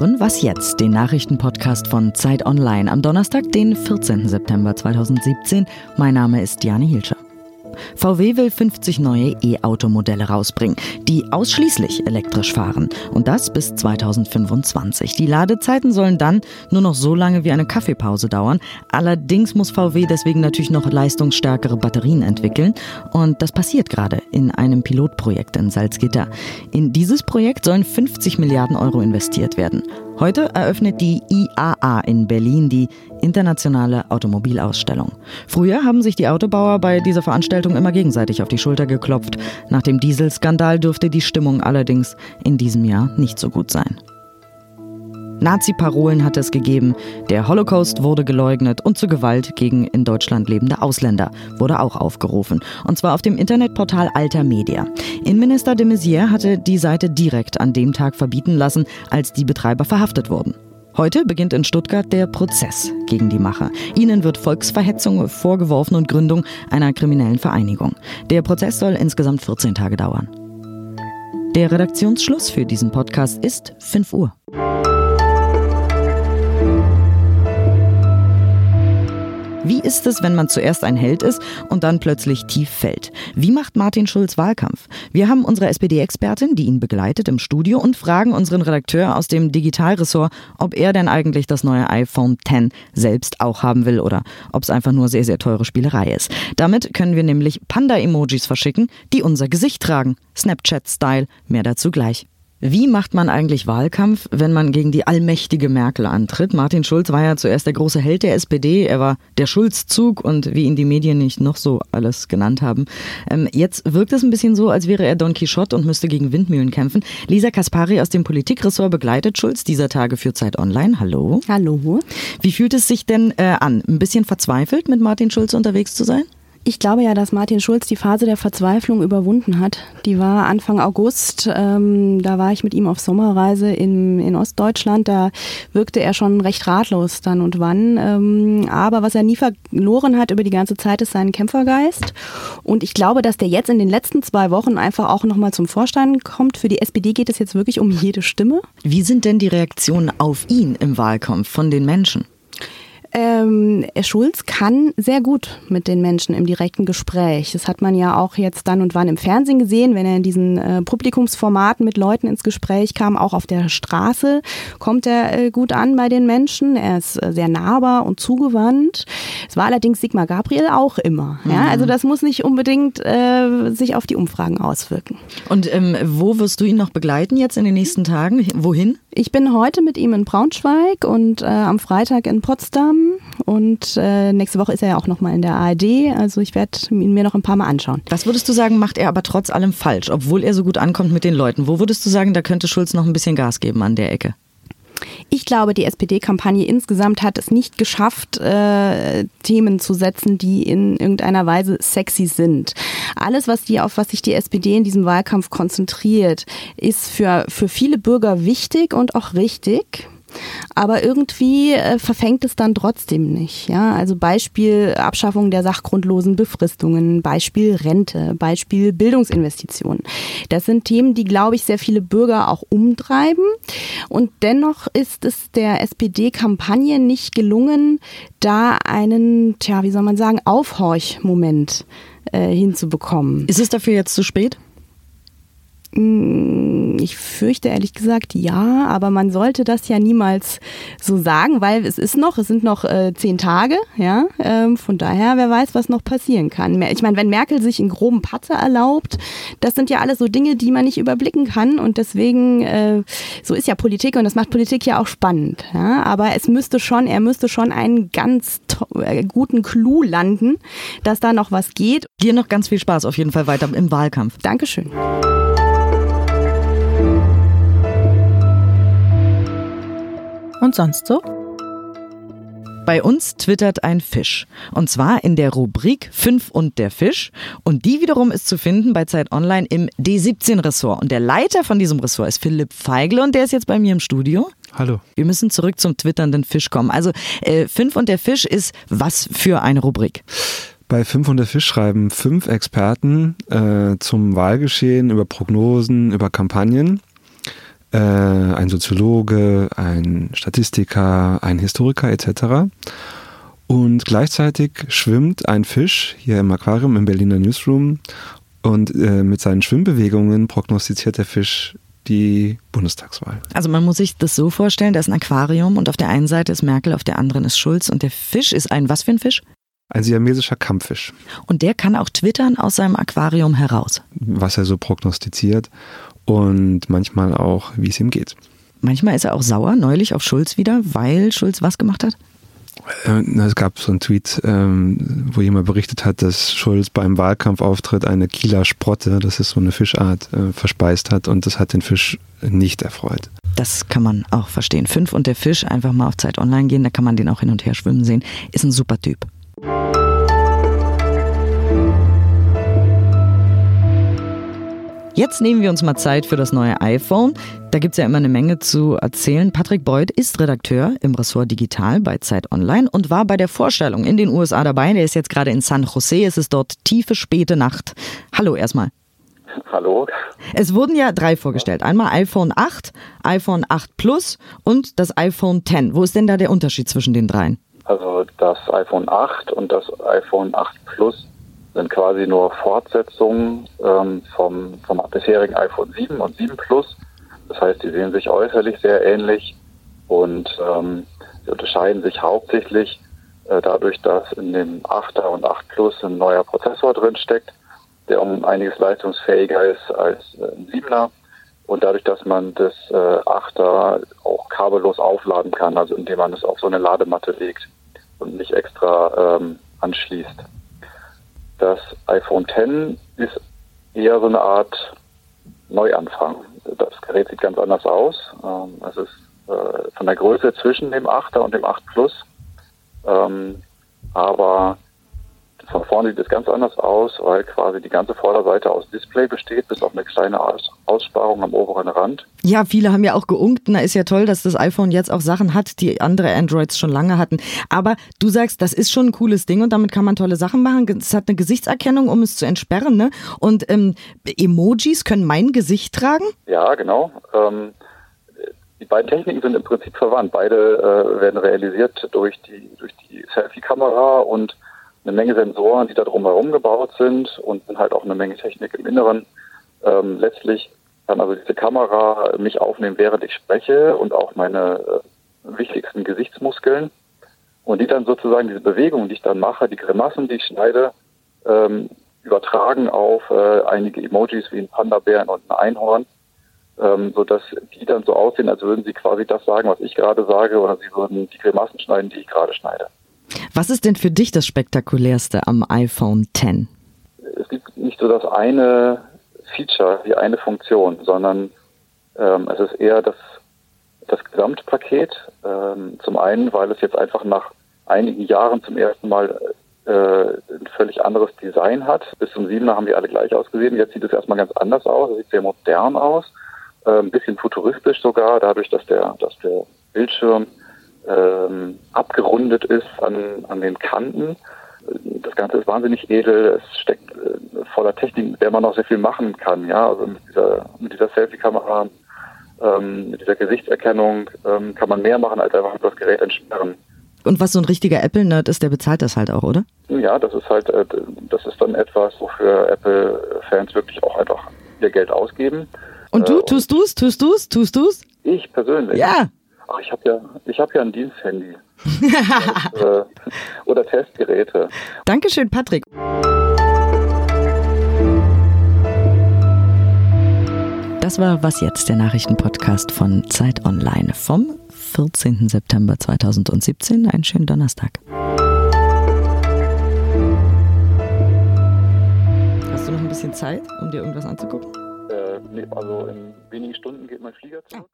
hören Was jetzt, den Nachrichtenpodcast von Zeit Online am Donnerstag, den 14. September 2017. Mein Name ist Jane Hilscher. VW will 50 neue E-Auto-Modelle rausbringen, die ausschließlich elektrisch fahren. Und das bis 2025. Die Ladezeiten sollen dann nur noch so lange wie eine Kaffeepause dauern. Allerdings muss VW deswegen natürlich noch leistungsstärkere Batterien entwickeln. Und das passiert gerade in einem Pilotprojekt in Salzgitter. In dieses Projekt sollen 50 Milliarden Euro investiert werden. Heute eröffnet die IAA in Berlin die internationale Automobilausstellung. Früher haben sich die Autobauer bei dieser Veranstaltung immer gegenseitig auf die Schulter geklopft. Nach dem Dieselskandal dürfte die Stimmung allerdings in diesem Jahr nicht so gut sein. Nazi-Parolen hat es gegeben, der Holocaust wurde geleugnet und zur Gewalt gegen in Deutschland lebende Ausländer wurde auch aufgerufen. Und zwar auf dem Internetportal Alter Media. Innenminister de Maizière hatte die Seite direkt an dem Tag verbieten lassen, als die Betreiber verhaftet wurden. Heute beginnt in Stuttgart der Prozess gegen die Macher. Ihnen wird Volksverhetzung vorgeworfen und Gründung einer kriminellen Vereinigung. Der Prozess soll insgesamt 14 Tage dauern. Der Redaktionsschluss für diesen Podcast ist 5 Uhr. Wie ist es, wenn man zuerst ein Held ist und dann plötzlich tief fällt? Wie macht Martin Schulz Wahlkampf? Wir haben unsere SPD-Expertin, die ihn begleitet, im Studio und fragen unseren Redakteur aus dem Digitalressort, ob er denn eigentlich das neue iPhone X selbst auch haben will oder ob es einfach nur sehr, sehr teure Spielerei ist. Damit können wir nämlich Panda-Emojis verschicken, die unser Gesicht tragen. Snapchat-Style. Mehr dazu gleich. Wie macht man eigentlich Wahlkampf, wenn man gegen die allmächtige Merkel antritt? Martin Schulz war ja zuerst der große Held der SPD. Er war der Schulzzug und wie ihn die Medien nicht noch so alles genannt haben. Ähm, jetzt wirkt es ein bisschen so, als wäre er Don Quixote und müsste gegen Windmühlen kämpfen. Lisa Kaspari aus dem Politikressort begleitet Schulz dieser Tage für Zeit Online. Hallo. Hallo. Wie fühlt es sich denn äh, an? Ein bisschen verzweifelt, mit Martin Schulz unterwegs zu sein? Ich glaube ja, dass Martin Schulz die Phase der Verzweiflung überwunden hat. Die war Anfang August. Ähm, da war ich mit ihm auf Sommerreise in, in Ostdeutschland. Da wirkte er schon recht ratlos dann und wann. Ähm, aber was er nie verloren hat über die ganze Zeit, ist seinen Kämpfergeist. Und ich glaube, dass der jetzt in den letzten zwei Wochen einfach auch nochmal zum Vorstein kommt. Für die SPD geht es jetzt wirklich um jede Stimme. Wie sind denn die Reaktionen auf ihn im Wahlkampf von den Menschen? Ähm, Schulz kann sehr gut mit den Menschen im direkten Gespräch. Das hat man ja auch jetzt dann und wann im Fernsehen gesehen, wenn er in diesen äh, Publikumsformaten mit Leuten ins Gespräch kam. Auch auf der Straße kommt er äh, gut an bei den Menschen. Er ist äh, sehr nahbar und zugewandt. Es war allerdings Sigmar Gabriel auch immer. Mhm. Ja? Also das muss nicht unbedingt äh, sich auf die Umfragen auswirken. Und ähm, wo wirst du ihn noch begleiten jetzt in den nächsten Tagen? Wohin? Ich bin heute mit ihm in Braunschweig und äh, am Freitag in Potsdam und äh, nächste Woche ist er ja auch nochmal in der ARD. Also ich werde ihn mir noch ein paar Mal anschauen. Was würdest du sagen, macht er aber trotz allem falsch, obwohl er so gut ankommt mit den Leuten? Wo würdest du sagen, da könnte Schulz noch ein bisschen Gas geben an der Ecke? Ich glaube, die SPD-Kampagne insgesamt hat es nicht geschafft, äh, Themen zu setzen, die in irgendeiner Weise sexy sind. Alles, was die, auf was sich die SPD in diesem Wahlkampf konzentriert, ist für, für viele Bürger wichtig und auch richtig. Aber irgendwie äh, verfängt es dann trotzdem nicht. Ja? Also Beispiel Abschaffung der sachgrundlosen Befristungen, Beispiel Rente, Beispiel Bildungsinvestitionen. Das sind Themen, die, glaube ich, sehr viele Bürger auch umtreiben. Und dennoch ist es der SPD-Kampagne nicht gelungen, da einen, tja, wie soll man sagen, Aufhorchmoment äh, hinzubekommen. Ist es dafür jetzt zu spät? Hm, ich fürchte ehrlich gesagt ja, aber man sollte das ja niemals so sagen, weil es ist noch, es sind noch äh, zehn Tage, ja. Ähm, von daher, wer weiß, was noch passieren kann. Ich meine, wenn Merkel sich einen groben Patzer erlaubt, das sind ja alles so Dinge, die man nicht überblicken kann und deswegen, äh, so ist ja Politik und das macht Politik ja auch spannend. Ja? Aber es müsste schon, er müsste schon einen ganz äh, guten Clou landen, dass da noch was geht. Dir noch ganz viel Spaß auf jeden Fall weiter im Wahlkampf. Dankeschön. Und sonst so? Bei uns twittert ein Fisch. Und zwar in der Rubrik 5 und der Fisch. Und die wiederum ist zu finden bei Zeit Online im D17-Ressort. Und der Leiter von diesem Ressort ist Philipp Feigl und der ist jetzt bei mir im Studio. Hallo. Wir müssen zurück zum twitternden Fisch kommen. Also 5 äh, und der Fisch ist was für eine Rubrik? Bei 5 und der Fisch schreiben fünf Experten äh, zum Wahlgeschehen über Prognosen, über Kampagnen. Äh, ein Soziologe, ein Statistiker, ein Historiker etc. Und gleichzeitig schwimmt ein Fisch hier im Aquarium im Berliner Newsroom und äh, mit seinen Schwimmbewegungen prognostiziert der Fisch die Bundestagswahl. Also man muss sich das so vorstellen, da ist ein Aquarium und auf der einen Seite ist Merkel, auf der anderen ist Schulz und der Fisch ist ein was für ein Fisch? Ein siamesischer Kampffisch. Und der kann auch twittern aus seinem Aquarium heraus. Was er so prognostiziert und manchmal auch, wie es ihm geht. Manchmal ist er auch sauer, neulich auf Schulz wieder, weil Schulz was gemacht hat? Äh, es gab so einen Tweet, ähm, wo jemand berichtet hat, dass Schulz beim Wahlkampfauftritt eine Kieler Sprotte, das ist so eine Fischart, äh, verspeist hat und das hat den Fisch nicht erfreut. Das kann man auch verstehen. Fünf und der Fisch, einfach mal auf Zeit online gehen, da kann man den auch hin und her schwimmen sehen. Ist ein super Typ. Jetzt nehmen wir uns mal Zeit für das neue iPhone. Da gibt es ja immer eine Menge zu erzählen. Patrick Beuth ist Redakteur im Ressort Digital bei Zeit Online und war bei der Vorstellung in den USA dabei. Der ist jetzt gerade in San Jose. Es ist dort tiefe, späte Nacht. Hallo erstmal. Hallo. Es wurden ja drei vorgestellt. Einmal iPhone 8, iPhone 8 Plus und das iPhone 10. Wo ist denn da der Unterschied zwischen den dreien? Also das iPhone 8 und das iPhone 8 Plus sind quasi nur Fortsetzungen ähm, vom, vom bisherigen iPhone 7 und 7 Plus. Das heißt, die sehen sich äußerlich sehr ähnlich und ähm, sie unterscheiden sich hauptsächlich äh, dadurch, dass in dem 8er und 8 Plus ein neuer Prozessor drin steckt, der um einiges leistungsfähiger ist als äh, ein 7er und dadurch, dass man das äh, 8er auch kabellos aufladen kann, also indem man es auf so eine Ladematte legt und nicht extra ähm, anschließt. Das iPhone X ist eher so eine Art Neuanfang. Das Gerät sieht ganz anders aus. Ähm, es ist äh, von der Größe zwischen dem 8er und dem 8 Plus. Ähm, aber von vorne sieht es ganz anders aus, weil quasi die ganze Vorderseite aus Display besteht, bis auf eine kleine Aussparung am oberen Rand. Ja, viele haben ja auch geunkt. Na, ist ja toll, dass das iPhone jetzt auch Sachen hat, die andere Androids schon lange hatten. Aber du sagst, das ist schon ein cooles Ding und damit kann man tolle Sachen machen. Es hat eine Gesichtserkennung, um es zu entsperren. Ne? Und ähm, Emojis können mein Gesicht tragen? Ja, genau. Ähm, die beiden Techniken sind im Prinzip verwandt. Beide äh, werden realisiert durch die, durch die Selfie-Kamera und eine Menge Sensoren, die da drumherum gebaut sind und halt auch eine Menge Technik im Inneren. Ähm, letztlich kann also diese Kamera mich aufnehmen, während ich spreche und auch meine äh, wichtigsten Gesichtsmuskeln und die dann sozusagen diese Bewegungen, die ich dann mache, die Grimassen, die ich schneide, ähm, übertragen auf äh, einige Emojis wie ein Panda-Bären und ein Einhorn, ähm, sodass die dann so aussehen, als würden sie quasi das sagen, was ich gerade sage, oder sie würden die Grimassen schneiden, die ich gerade schneide. Was ist denn für dich das Spektakulärste am iPhone X? Es gibt nicht so das eine Feature, die eine Funktion, sondern ähm, es ist eher das, das Gesamtpaket. Ähm, zum einen, weil es jetzt einfach nach einigen Jahren zum ersten Mal äh, ein völlig anderes Design hat. Bis zum 7er haben die alle gleich ausgesehen. Jetzt sieht es erstmal ganz anders aus. Es sieht sehr modern aus. Äh, ein bisschen futuristisch sogar, dadurch, dass der, dass der Bildschirm ähm, abgerundet ist an, an den Kanten. Das Ganze ist wahnsinnig edel, es steckt äh, voller Technik, mit der man noch sehr viel machen kann. Ja, also mit dieser, mit dieser Selfie-Kamera, ähm, mit dieser Gesichtserkennung ähm, kann man mehr machen, als einfach das Gerät entsperren. Und was so ein richtiger Apple-Nerd ist, der bezahlt das halt auch, oder? Ja, das ist halt, äh, das ist dann etwas, wofür Apple-Fans wirklich auch einfach ihr Geld ausgeben. Und du, äh, tust du's, tust du's, tust du's? Ich persönlich? Ja. Ach, ich habe ja, ich habe ja ein Diensthandy. und, äh, oder Testgeräte. Dankeschön, Patrick. Das war Was jetzt, der Nachrichtenpodcast von Zeit Online vom 14. September 2017. Einen schönen Donnerstag. Hast du noch ein bisschen Zeit, um dir irgendwas anzugucken? Äh, nee, also in wenigen Stunden geht mein Flieger zurück.